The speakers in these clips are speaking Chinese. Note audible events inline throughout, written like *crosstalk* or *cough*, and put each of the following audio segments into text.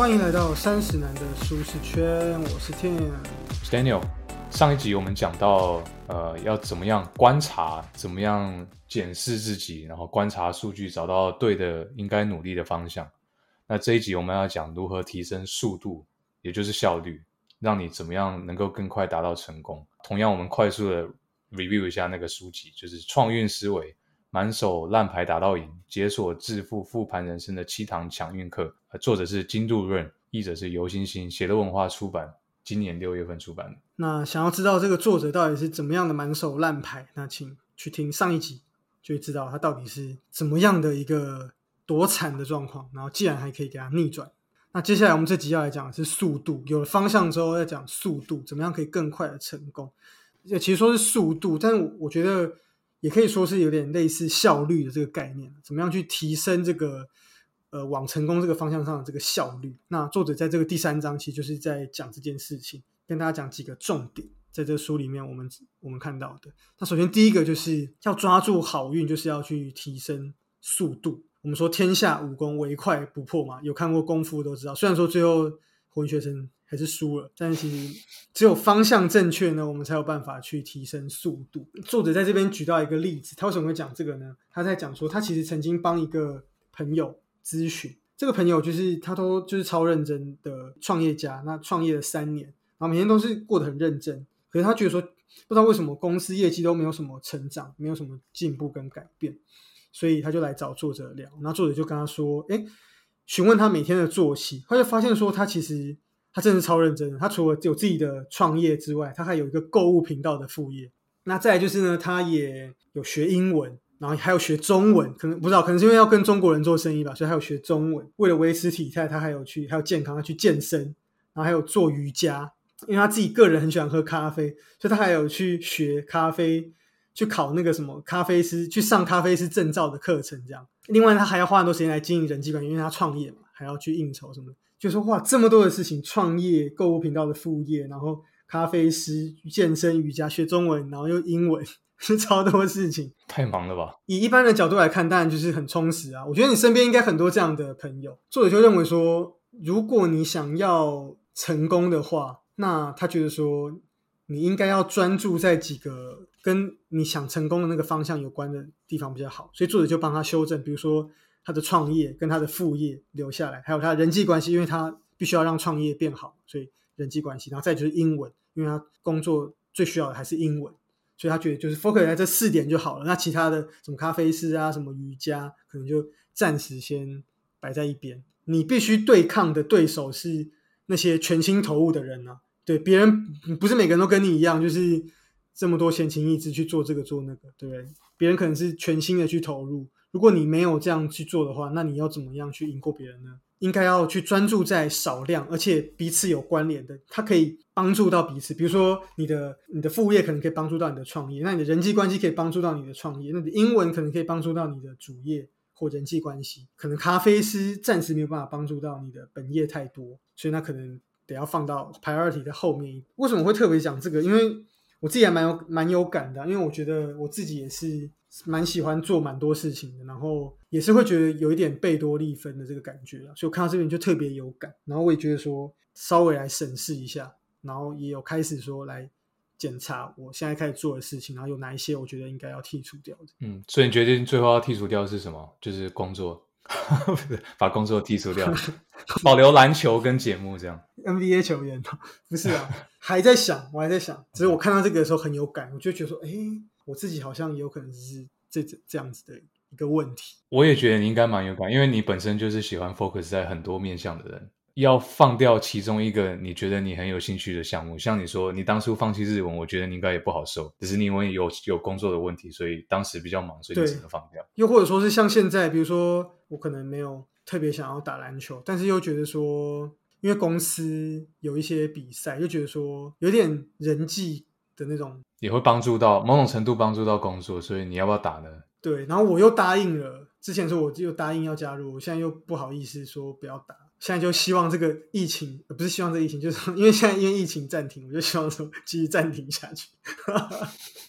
欢迎来到三十男的舒适圈，我是 Tim。Daniel，上一集我们讲到，呃，要怎么样观察，怎么样检视自己，然后观察数据，找到对的应该努力的方向。那这一集我们要讲如何提升速度，也就是效率，让你怎么样能够更快达到成功。同样，我们快速的 review 一下那个书籍，就是《创运思维：满手烂牌打到赢，解锁致富复盘人生的七堂强运课》，作者是金杜润，译者是游星星，写乐文化出版，今年六月份出版。那想要知道这个作者到底是怎么样的满手烂牌，那请去听上一集，就会知道他到底是怎么样的一个多惨的状况。然后既然还可以给他逆转，那接下来我们这集要来讲的是速度。有了方向之后，要讲速度，怎么样可以更快的成功。也其实说是速度，但是我觉得也可以说是有点类似效率的这个概念，怎么样去提升这个呃往成功这个方向上的这个效率。那作者在这个第三章其实就是在讲这件事情，跟大家讲几个重点，在这个书里面我们我们看到的。那首先第一个就是要抓住好运，就是要去提升速度。我们说天下武功唯快不破嘛，有看过功夫都知道。虽然说最后混学生还是输了，但是其实只有方向正确呢，我们才有办法去提升速度。作者在这边举到一个例子，他为什么会讲这个呢？他在讲说，他其实曾经帮一个朋友咨询，这个朋友就是他都就是超认真的创业家，那创业了三年，然后每天都是过得很认真，可是他觉得说，不知道为什么公司业绩都没有什么成长，没有什么进步跟改变。所以他就来找作者聊，然后作者就跟他说：“哎，询问他每天的作息。”他就发现说，他其实他真的超认真的。他除了有自己的创业之外，他还有一个购物频道的副业。那再来就是呢，他也有学英文，然后还有学中文。可能不知道，可能是因为要跟中国人做生意吧，所以还有学中文。为了维持体态，他还有去还有健康，他去健身，然后还有做瑜伽。因为他自己个人很喜欢喝咖啡，所以他还有去学咖啡。去考那个什么咖啡师，去上咖啡师证照的课程，这样。另外，他还要花很多时间来经营人际关系，因为他创业嘛，还要去应酬什么的。就说哇，这么多的事情，创业、购物频道的副业，然后咖啡师、健身、瑜伽、学中文，然后又英文，是 *laughs* 超多事情，太忙了吧？以一般的角度来看，当然就是很充实啊。我觉得你身边应该很多这样的朋友。作者就认为说，如果你想要成功的话，那他觉得说。你应该要专注在几个跟你想成功的那个方向有关的地方比较好，所以作者就帮他修正，比如说他的创业跟他的副业留下来，还有他人际关系，因为他必须要让创业变好，所以人际关系，然后再就是英文，因为他工作最需要的还是英文，所以他觉得就是 focus 在这四点就好了。那其他的什么咖啡师啊，什么瑜伽，可能就暂时先摆在一边。你必须对抗的对手是那些全心投入的人啊。对别人不是每个人都跟你一样，就是这么多闲情逸致去做这个做那个，对不对？别人可能是全心的去投入。如果你没有这样去做的话，那你要怎么样去赢过别人呢？应该要去专注在少量而且彼此有关联的，它可以帮助到彼此。比如说你的你的副业可能可以帮助到你的创业，那你的人际关系可以帮助到你的创业，那你的英文可能可以帮助到你的主业或人际关系。可能咖啡师暂时没有办法帮助到你的本业太多，所以那可能。得要放到 priority 的后面。为什么会特别讲这个？因为我自己还蛮有蛮有感的，因为我觉得我自己也是蛮喜欢做蛮多事情的，然后也是会觉得有一点贝多利分的这个感觉所以我看到这边就特别有感，然后我也觉得说稍微来审视一下，然后也有开始说来检查我现在开始做的事情，然后有哪一些我觉得应该要剔除掉的。嗯，所以你决定最后要剔除掉的是什么？就是工作。*laughs* 把工作剔除掉，保留篮球跟节目这样。NBA 球员不是啊，*laughs* 还在想，我还在想。只是我看到这个的时候很有感，我就觉得说，哎，我自己好像也有可能是这这样子的一个问题。我也觉得你应该蛮有感，因为你本身就是喜欢 focus 在很多面向的人。要放掉其中一个你觉得你很有兴趣的项目，像你说你当初放弃日文，我觉得你应该也不好受，只是你因为有有工作的问题，所以当时比较忙，所以你只能放掉。又或者说是像现在，比如说我可能没有特别想要打篮球，但是又觉得说，因为公司有一些比赛，又觉得说有点人际的那种，也会帮助到某种程度帮助到工作，所以你要不要打呢？对，然后我又答应了，之前说我就答应要加入，我现在又不好意思说不要打。现在就希望这个疫情，不是希望这个疫情，就是因为现在因为疫情暂停，我就希望说继续暂停下去。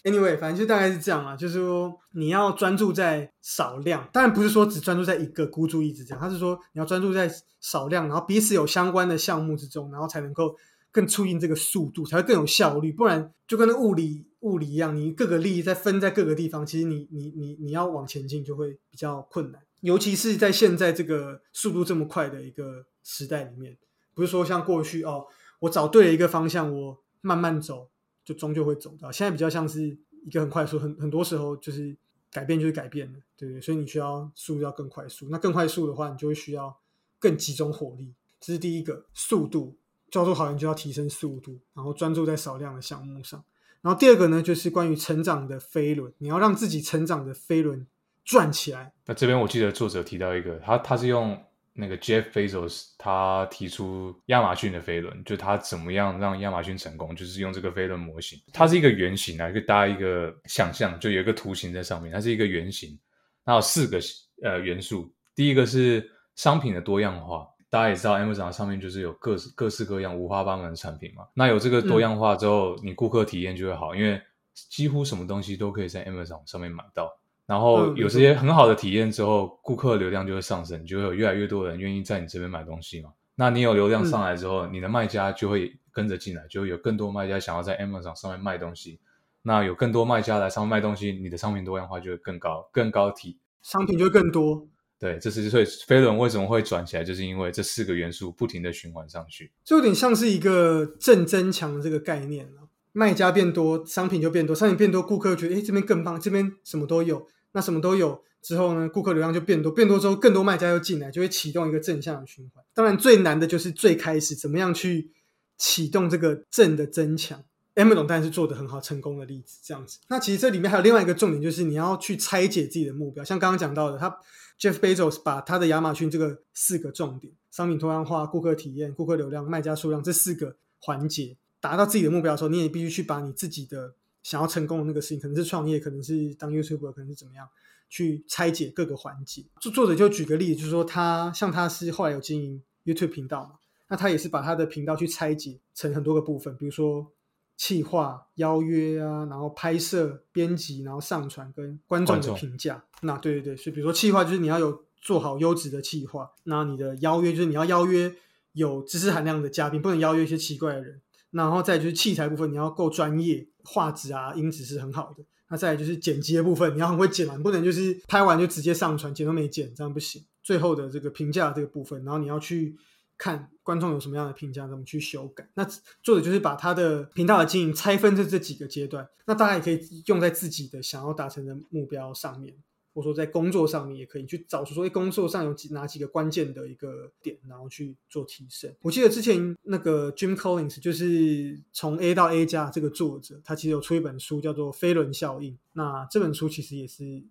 anyway，反正就大概是这样啊，就是说你要专注在少量，当然不是说只专注在一个孤注一掷这样，他是说你要专注在少量，然后彼此有相关的项目之中，然后才能够更促进这个速度，才会更有效率。不然就跟那物理物理一样，你各个利益在分在各个地方，其实你你你你要往前进就会比较困难，尤其是在现在这个速度这么快的一个时代里面，不是说像过去哦，我找对了一个方向，我慢慢走。就终究会走到，现在比较像是一个很快速，很很多时候就是改变就是改变了，对不对？所以你需要速度要更快速，那更快速的话，你就会需要更集中火力，这是第一个速度。教做好人就要提升速度，然后专注在少量的项目上。然后第二个呢，就是关于成长的飞轮，你要让自己成长的飞轮转起来。那这边我记得作者提到一个，他他是用。那个 Jeff Bezos 他提出亚马逊的飞轮，就他怎么样让亚马逊成功，就是用这个飞轮模型。它是一个圆形啊，一个搭一个想象，就有一个图形在上面。它是一个圆形，那有四个呃元素。第一个是商品的多样化，大家也知道，Amazon 上面就是有各各式各样、五花八门的产品嘛。那有这个多样化之后，你顾客体验就会好，因为几乎什么东西都可以在 Amazon 上面买到。然后有这些很好的体验之后，顾客流量就会上升，就会有越来越多人愿意在你这边买东西嘛。那你有流量上来之后，你的卖家就会跟着进来，就会有更多卖家想要在 Amazon 上面卖东西。那有更多卖家来上面卖东西，你的商品多样化就会更高，更高体商品就会更多。对，这是所以飞轮为什么会转起来，就是因为这四个元素不停的循环上去，就有点像是一个正增强的这个概念了。卖家变多，商品就变多，商品变多，顾客觉得哎这边更棒，这边什么都有。那什么都有之后呢，顾客流量就变多，变多之后更多卖家又进来，就会启动一个正向的循环。当然最难的就是最开始怎么样去启动这个正的增强。Amazon 当然是做的很好，成功的例子这样子。那其实这里面还有另外一个重点，就是你要去拆解自己的目标。像刚刚讲到的，他 Jeff Bezos 把他的亚马逊这个四个重点：商品多样化、顾客体验、顾客流量、卖家数量这四个环节，达到自己的目标的时候，你也必须去把你自己的。想要成功的那个事情，可能是创业，可能是当 YouTuber，可能是怎么样去拆解各个环节。作作者就举个例子，就是说他像他是后来有经营 YouTube 频道嘛，那他也是把他的频道去拆解成很多个部分，比如说企划、邀约啊，然后拍摄、编辑，然后上传跟观众的评价。那对对对，所以比如说企划就是你要有做好优质的企划，那你的邀约就是你要邀约有知识含量的嘉宾，不能邀约一些奇怪的人。然后再就是器材部分，你要够专业，画质啊、音质是很好的。那再就是剪辑的部分，你要很会剪完，不能就是拍完就直接上传，剪都没剪，这样不行。最后的这个评价这个部分，然后你要去看观众有什么样的评价，怎么去修改。那作者就是把他的频道的经营拆分成这几个阶段，那大家也可以用在自己的想要达成的目标上面。或者说在工作上面也可以去找出说，哎，工作上有几哪几个关键的一个点，然后去做提升。我记得之前那个 Jim Collins 就是从 A 到 A 加这个作者，他其实有出一本书叫做《飞轮效应》。那这本书其实也是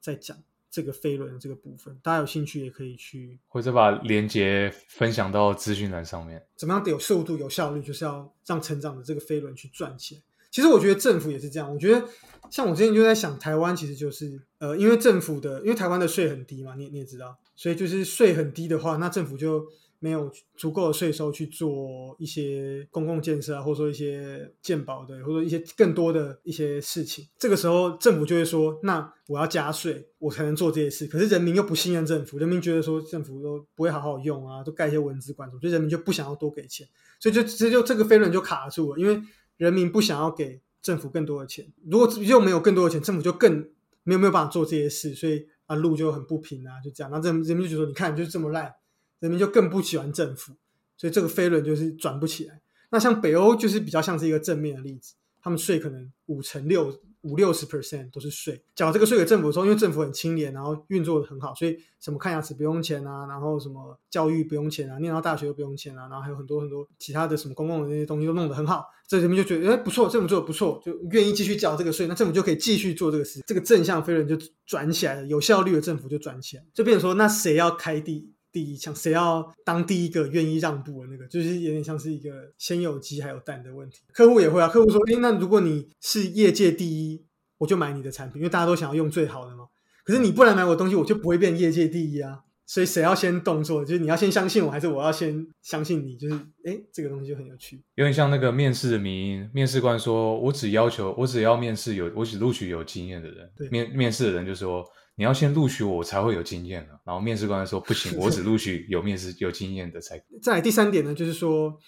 在讲这个飞轮的这个部分。大家有兴趣也可以去，或者把连接分享到资讯栏上面。怎么样得有速度、有效率，就是要让成长的这个飞轮去赚钱。其实我觉得政府也是这样。我觉得像我之前就在想，台湾其实就是呃，因为政府的，因为台湾的税很低嘛，你你也知道，所以就是税很低的话，那政府就没有足够的税收去做一些公共建设啊，或者说一些健保的，或者说一些更多的一些事情。这个时候政府就会说，那我要加税，我才能做这些事。可是人民又不信任政府，人民觉得说政府都不会好好用啊，都盖一些文字管所以人民就不想要多给钱，所以就直接就这个飞轮就卡住了，因为。人民不想要给政府更多的钱，如果又没有更多的钱，政府就更没有没有办法做这些事，所以啊路就很不平啊，就这样。那人人民就觉得：“你看，就是这么烂。”人民就更不喜欢政府，所以这个飞轮就是转不起来。那像北欧就是比较像是一个正面的例子，他们税可能五成六。五六十 percent 都是税，缴这个税给政府的时候，因为政府很清廉，然后运作的很好，所以什么看牙齿不用钱啊，然后什么教育不用钱啊，念到大学都不用钱啊，然后还有很多很多其他的什么公共的那些东西都弄得很好，这人民就觉得哎不错，政府做的不错，就愿意继续缴这个税，那政府就可以继续做这个事，这个正向飞轮就转起来了，有效率的政府就转起来，就变成说那谁要开地？第一枪，谁要当第一个愿意让步的那个，就是有点像是一个先有鸡还有蛋的问题。客户也会啊，客户说：“诶，那如果你是业界第一，我就买你的产品，因为大家都想要用最好的嘛。可是你不来买我东西，我就不会变业界第一啊。”所以谁要先动作？就是你要先相信我，还是我要先相信你？就是哎，这个东西就很有趣，有点像那个面试的名，面试官说：“我只要求，我只要面试有，我只录取有经验的人。”面面试的人就说：“你要先录取我，我才会有经验的。”然后面试官说：“不行，*laughs* 我只录取有面试有经验的才。*laughs* ”再第三点呢，就是说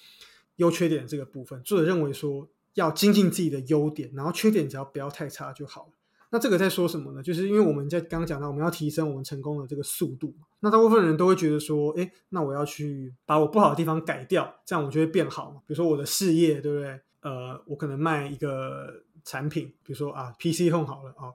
优缺点这个部分，作者认为说要精进自己的优点，然后缺点只要不要太差就好了。那这个在说什么呢？就是因为我们在刚刚讲到，我们要提升我们成功的这个速度嘛。那大部分人都会觉得说，哎，那我要去把我不好的地方改掉，这样我就会变好嘛。比如说我的事业，对不对？呃，我可能卖一个产品，比如说啊，PC Home 好了啊，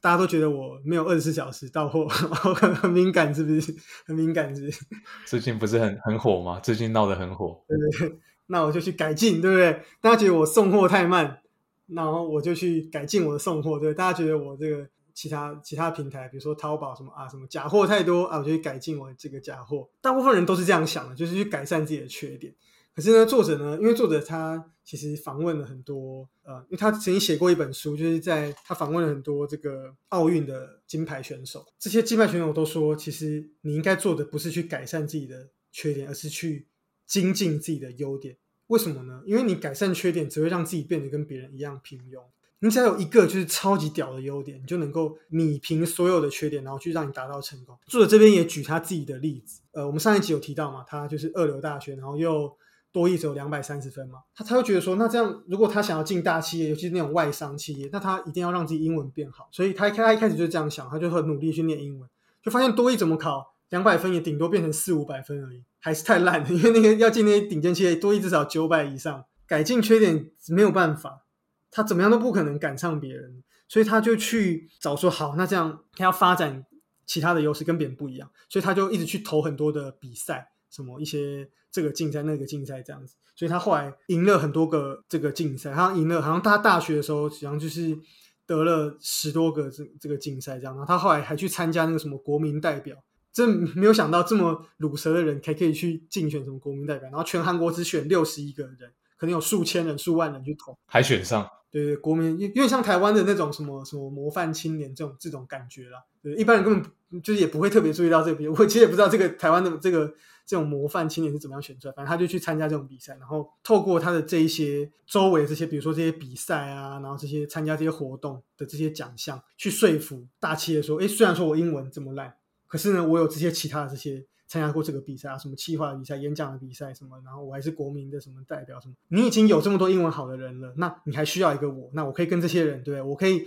大家都觉得我没有二十四小时到货，*laughs* 很敏感，是不是？*laughs* 很敏感，是不是？最近不是很很火吗？最近闹得很火。对对对，那我就去改进，对不对？大家觉得我送货太慢。然后我就去改进我的送货，对大家觉得我这个其他其他平台，比如说淘宝什么啊，什么假货太多啊，我就去改进我这个假货。大部分人都是这样想的，就是去改善自己的缺点。可是呢，作者呢，因为作者他其实访问了很多呃，因为他曾经写过一本书，就是在他访问了很多这个奥运的金牌选手，这些金牌选手都说，其实你应该做的不是去改善自己的缺点，而是去精进自己的优点。为什么呢？因为你改善缺点，只会让自己变得跟别人一样平庸。你只要有一个就是超级屌的优点，你就能够弭平所有的缺点，然后去让你达到成功。作者这边也举他自己的例子，呃，我们上一集有提到嘛，他就是二流大学，然后又多一只有两百三十分嘛，他他会觉得说，那这样如果他想要进大企业，尤其是那种外商企业，那他一定要让自己英文变好。所以他开他一开始就这样想，他就很努力去念英文，就发现多一怎么考。两百分也顶多变成四五百分而已，还是太烂了。因为那个要进那些顶尖企业，多一至少九百以上。改进缺点没有办法，他怎么样都不可能赶上别人，所以他就去找说好，那这样他要发展其他的优势跟别人不一样，所以他就一直去投很多的比赛，什么一些这个竞赛那个竞赛这样子。所以他后来赢了很多个这个竞赛，他赢了，好像他大学的时候，好像就是得了十多个这这个竞赛这样。然后他后来还去参加那个什么国民代表。真没有想到这么鲁蛇的人，还可以去竞选什么国民代表，然后全韩国只选六十一个人，可能有数千人、数万人去投，还选上。对对，国民因为像台湾的那种什么什么模范青年这种这种感觉啦，对一般人根本就是也不会特别注意到这个我其实也不知道这个台湾的这个这种模范青年是怎么样选出来，反正他就去参加这种比赛，然后透过他的这一些周围这些，比如说这些比赛啊，然后这些参加这些活动的这些奖项，去说服大企业说，哎，虽然说我英文这么烂。可是呢，我有这些其他的这些参加过这个比赛啊，什么企划比赛、演讲的比赛什么，然后我还是国民的什么代表什么。你已经有这么多英文好的人了，那你还需要一个我？那我可以跟这些人，对我可以，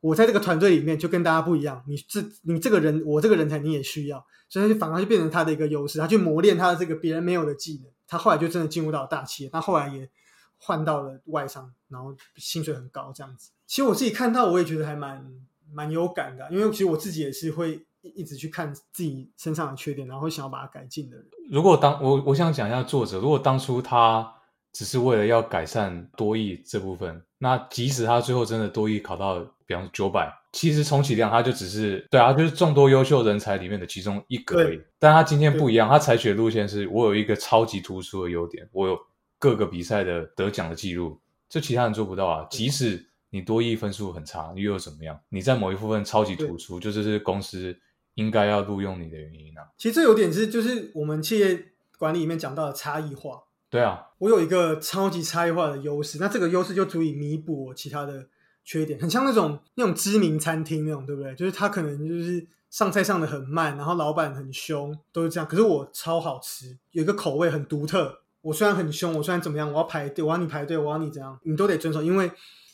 我在这个团队里面就跟大家不一样。你这你这个人，我这个人才你也需要，所以就反而就变成他的一个优势，他去磨练他的这个别人没有的技能。他后来就真的进入到大企业，他后来也换到了外商，然后薪水很高这样子。其实我自己看到，我也觉得还蛮蛮有感的，因为其实我自己也是会。一直去看自己身上的缺点，然后想要把它改进的人。如果当我我想讲一下作者，如果当初他只是为了要改善多益这部分，那即使他最后真的多益考到，比方说九百，其实充其量他就只是对啊，就是众多优秀人才里面的其中一个而已。但他今天不一样，他采取的路线是我有一个超级突出的优点，我有各个比赛的得奖的记录，这其他人做不到啊。即使你多益分数很差，你又怎么样？你在某一部分超级突出，就是是公司。应该要录用你的原因呢？其实这有点是，就是我们企业管理里面讲到的差异化。对啊，我有一个超级差异化的优势，那这个优势就足以弥补我其他的缺点。很像那种那种知名餐厅那种，对不对？就是他可能就是上菜上的很慢，然后老板很凶，都是这样。可是我超好吃，有一个口味很独特。我虽然很凶，我虽然怎么样，我要排队，我要你排队，我要你怎样，你都得遵守，因为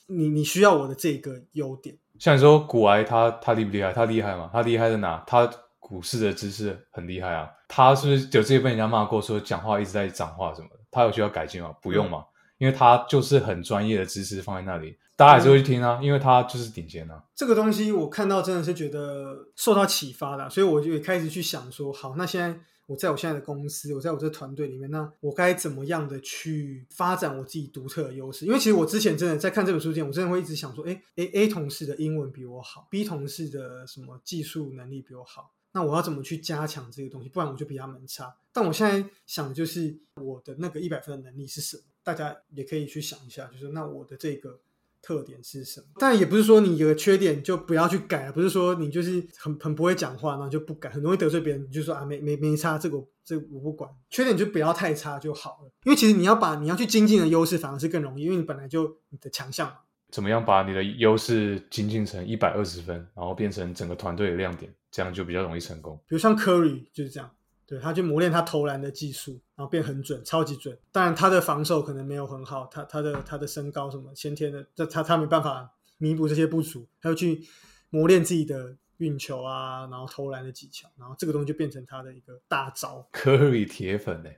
你你需要我的这个优点。像你说古埃他他厉不厉害？他厉害吗？他厉害在哪？他股市的知识很厉害啊。他是不是有这些被人家骂过，说讲话一直在讲话什么的？他有需要改进吗？不用嘛，因为他就是很专业的知识放在那里，大家还是会去听啊，因为他就是顶尖啊。这个东西我看到真的是觉得受到启发的，所以我就也开始去想说，好，那现在。我在我现在的公司，我在我这团队里面，那我该怎么样的去发展我自己独特的优势？因为其实我之前真的在看这本书之前，我真的会一直想说，哎，A A 同事的英文比我好，B 同事的什么技术能力比我好，那我要怎么去加强这个东西？不然我就比他们差。但我现在想的就是我的那个一百分的能力是什么？大家也可以去想一下，就是那我的这个特点是什么。但也不是说你有个缺点就不要去改，不是说你就是很很不会讲话，然后就不改，很容易得罪别人，你就说啊没没没差，这个这个我不管，缺点就不要太差就好了。因为其实你要把你要去精进的优势反而是更容易，因为你本来就你的强项嘛。怎么样把你的优势精进成一百二十分，然后变成整个团队的亮点，这样就比较容易成功。比如像 Curry 就是这样，对他去磨练他投篮的技术，然后变很准，超级准。当然他的防守可能没有很好，他他的他的身高什么先天的，这他他没办法弥补这些不足，他要去磨练自己的运球啊，然后投篮的技巧，然后这个东西就变成他的一个大招。Curry 铁粉呢，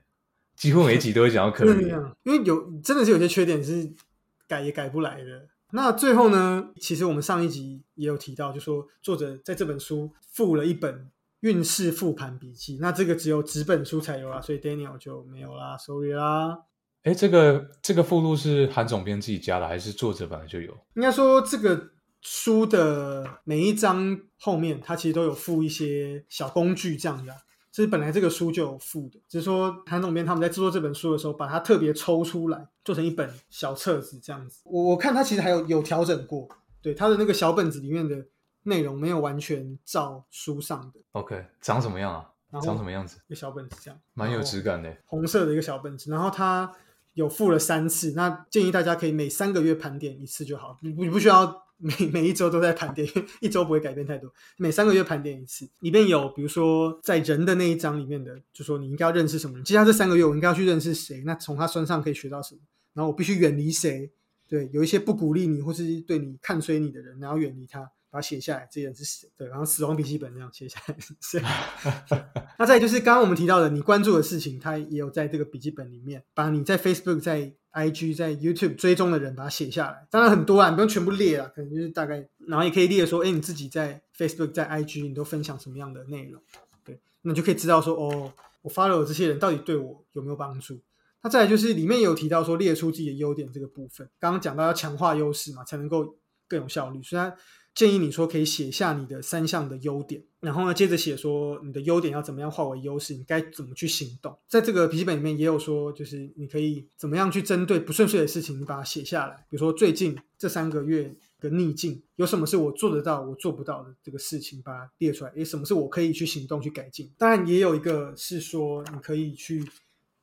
几乎每一集都会讲到真的这 Curry。样，因为有真的是有些缺点是改也改不来的。那最后呢，其实我们上一集也有提到，就说作者在这本书附了一本运势复盘笔记，那这个只有纸本书才有啦，所以 Daniel 就没有啦，sorry 啦。哎，这个这个附录是韩总编自己加的，还是作者本来就有？应该说这个书的每一章后面，它其实都有附一些小工具这样的啊。这是本来这个书就有附的，只是说韩总编他们在制作这本书的时候，把它特别抽出来，做成一本小册子这样子。我我看他其实还有有调整过，对他的那个小本子里面的内容没有完全照书上的，OK，长什么样啊？然后长什么样子？一个小本子这样，蛮有质感的。红色的一个小本子，然后它有附了三次，那建议大家可以每三个月盘点一次就好，你不你不需要每 *laughs* 每一周都在盘点，一周不会改变太多，每三个月盘点一次。里面有比如说在人的那一章里面的，就说你应该要认识什么人，接下来这三个月我应该要去认识谁，那从他身上可以学到什么，然后我必须远离谁，对，有一些不鼓励你或是对你看衰你的人，然后远离他。把它写下来，这人是谁？对，然后死亡笔记本那样写下来是谁？*laughs* 那再就是刚刚我们提到的，你关注的事情，它也有在这个笔记本里面，把你在 Facebook、在 IG、在 YouTube 追踪的人把它写下来。当然很多啊，你不用全部列啊，可能就是大概，然后也可以列说，哎，你自己在 Facebook、在 IG 你都分享什么样的内容？对，那你就可以知道说，哦，我 follow 这些人到底对我有没有帮助？那再来就是里面有提到说列出自己的优点这个部分，刚刚讲到要强化优势嘛，才能够更有效率，虽然建议你说可以写下你的三项的优点，然后呢，接着写说你的优点要怎么样化为优势，你该怎么去行动。在这个笔记本里面也有说，就是你可以怎么样去针对不顺遂的事情，你把它写下来。比如说最近这三个月的逆境，有什么是我做得到、我做不到的这个事情，把它列出来。诶，什么是我可以去行动去改进？当然，也有一个是说你可以去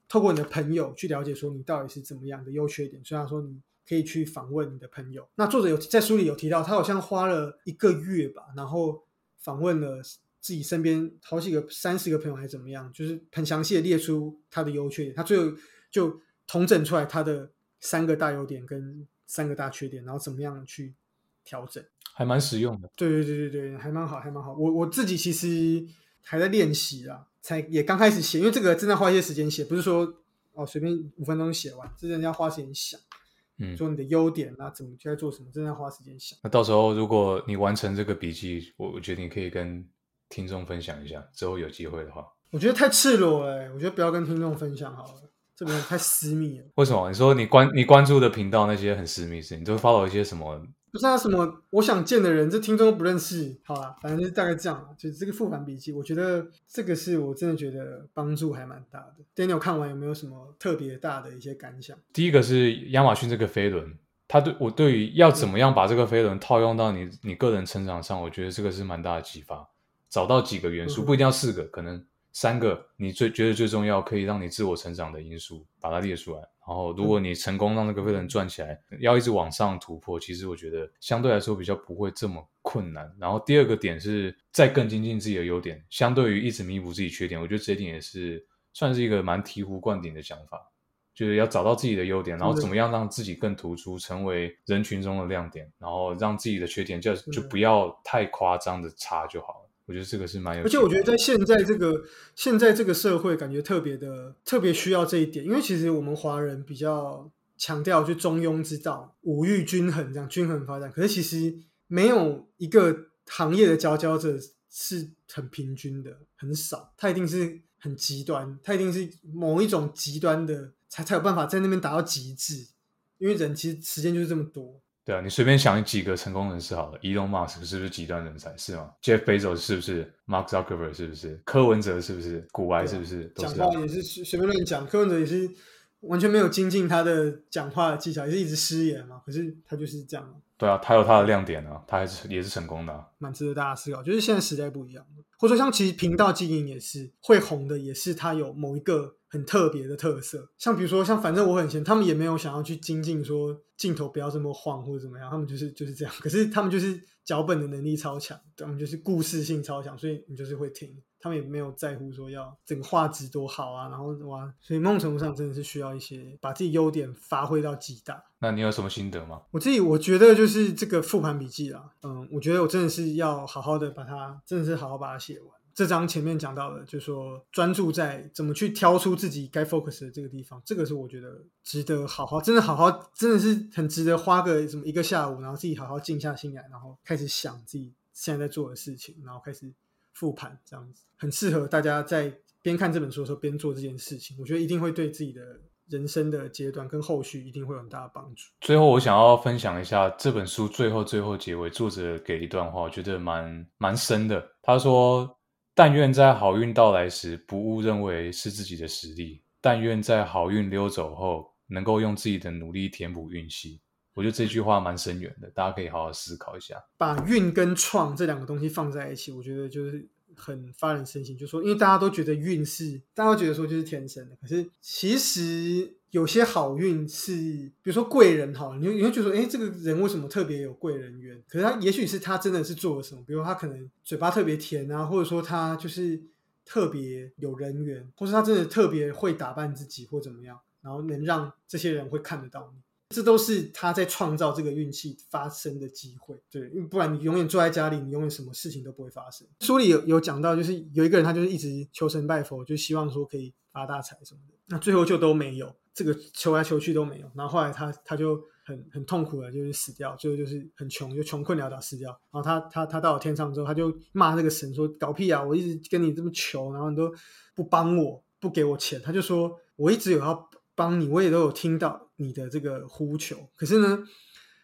透过你的朋友去了解说你到底是怎么样的优缺点。虽然说你。可以去访问你的朋友。那作者有在书里有提到，他好像花了一个月吧，然后访问了自己身边好几个三十个朋友，还是怎么样，就是很详细的列出他的优缺点。他最后就统整出来他的三个大优点跟三个大缺点，然后怎么样去调整，还蛮实用的。对对对对对，还蛮好，还蛮好。我我自己其实还在练习啊，才也刚开始写，因为这个真的花一些时间写，不是说哦随便五分钟写完，真的要花时间想。嗯，说你的优点啊，怎么该做什么，真的要花时间想。那到时候如果你完成这个笔记，我我觉得你可以跟听众分享一下，之后有机会的话。我觉得太赤裸了、欸，我觉得不要跟听众分享好了，这个太私密了。为什么？你说你关你关注的频道那些很私密事，你都 follow 一些什么？不是啊，什么我想见的人，这听众都不认识。好啦，反正就是大概这样。就是这个复盘笔记，我觉得这个是我真的觉得帮助还蛮大的。Daniel 看完有没有什么特别大的一些感想？第一个是亚马逊这个飞轮，它对我对于要怎么样把这个飞轮套用到你你个人成长上，我觉得这个是蛮大的启发。找到几个元素，嗯不一定要四个，可能三个你最觉得最重要，可以让你自我成长的因素，把它列出来。然后，如果你成功让这个飞轮转起来，要一直往上突破，其实我觉得相对来说比较不会这么困难。然后第二个点是再更精进自己的优点，相对于一直弥补自己缺点，我觉得这一点也是算是一个蛮醍醐灌顶的想法。就是要找到自己的优点，然后怎么样让自己更突出，成为人群中的亮点，然后让自己的缺点就就不要太夸张的差就好了。我觉得这个是蛮有，而且我觉得在现在这个现在这个社会，感觉特别的特别需要这一点，因为其实我们华人比较强调就中庸之道，五欲均衡这样均衡发展。可是其实没有一个行业的佼佼者是很平均的，很少，他一定是很极端，他一定是某一种极端的才才有办法在那边达到极致。因为人其实时间就是这么多，对啊，你随便想几个成功人士好了，Elon Musk 是不是极端人才？是吗？Jeff Bezos 是不是？Mark Zuckerberg 是不是？柯文哲是不是？古埃是不是？都讲话也是随随便乱讲。柯文哲也是完全没有精进他的讲话的技巧，也是一直失言嘛。可是他就是这样，对啊，它有它的亮点啊，它还是也是成功的啊、蛮值得大家思考。就是现在时代不一样，或者说像其实频道经营也是会红的，也是它有某一个很特别的特色。像比如说像反正我很闲，他们也没有想要去精进说镜头不要这么晃或者怎么样，他们就是就是这样。可是他们就是脚本的能力超强，他们就是故事性超强，所以你就是会听。他们也没有在乎说要整个画质多好啊，然后哇，所以某种程度上真的是需要一些把自己优点发挥到极大。那你有什么心得吗？我自己我觉得就是这个复盘笔记啦，嗯，我觉得我真的是要好好的把它，真的是好好把它写完。这章前面讲到的，就是说专注在怎么去挑出自己该 focus 的这个地方，这个是我觉得值得好好，真的好好，真的是很值得花个什么一个下午，然后自己好好静下心来，然后开始想自己现在在做的事情，然后开始复盘，这样子很适合大家在边看这本书的时候边做这件事情。我觉得一定会对自己的人生的阶段跟后续一定会有很大的帮助。最后，我想要分享一下这本书最后最后结尾，作者给一段话，我觉得蛮蛮深的。他说：“但愿在好运到来时，不误认为是自己的实力；但愿在好运溜走后，能够用自己的努力填补运气。”我觉得这句话蛮深远的，大家可以好好思考一下。把运跟创这两个东西放在一起，我觉得就是很发人深省。就说，因为大家都觉得运是，大家都觉得说就是天生的，可是其实有些好运是，比如说贵人好，你会你会觉得说，哎，这个人为什么特别有贵人缘？可是他也许是他真的是做了什么，比如他可能嘴巴特别甜啊，或者说他就是特别有人缘，或是他真的特别会打扮自己或怎么样，然后能让这些人会看得到你。这都是他在创造这个运气发生的机会，对，不然你永远坐在家里，你永远什么事情都不会发生。书里有有讲到，就是有一个人他就是一直求神拜佛，就希望说可以发大财什么的，那最后就都没有，这个求来求去都没有，然后后来他他就很很痛苦的，就是死掉，最后就是很穷，就穷困潦倒死掉。然后他他他到了天上之后，他就骂那个神说：“搞屁啊！我一直跟你这么求，然后你都不帮我，不给我钱。”他就说：“我一直有要帮你，我也都有听到。”你的这个呼求，可是呢，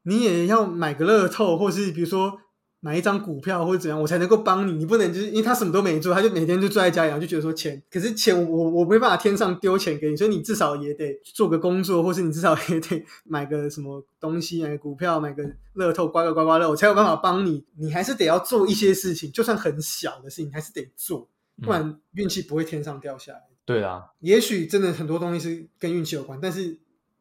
你也要买个乐透，或是比如说买一张股票或者怎样，我才能够帮你。你不能就是因为他什么都没做，他就每天就坐在家里，然后就觉得说钱，可是钱我我没办法天上丢钱给你，所以你至少也得做个工作，或是你至少也得 *laughs* 买个什么东西，买个股票，买个乐透，刮个刮刮乐，我才有办法帮你。你还是得要做一些事情，就算很小的事情，还是得做，不然运气不会天上掉下来。对啊，也许真的很多东西是跟运气有关，但是。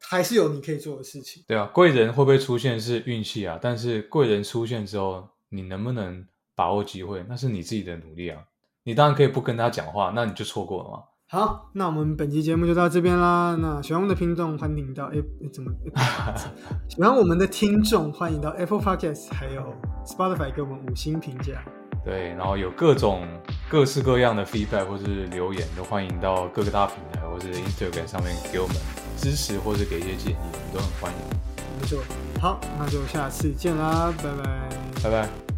还是有你可以做的事情。对啊，贵人会不会出现是运气啊？但是贵人出现之后，你能不能把握机会，那是你自己的努力啊。你当然可以不跟他讲话，那你就错过了嘛。好，那我们本期节目就到这边啦。那喜欢我们的听众，欢迎到哎怎么？*laughs* 喜欢我们的听众，欢迎到 Apple Podcast 还有 Spotify 给我们五星评价。对，然后有各种各式各样的 feedback 或是留言，都欢迎到各个大平台或是 Instagram 上面给我们支持或是给一些建议，我们都很欢迎。没错，好，那就下次见啦，拜拜，拜拜。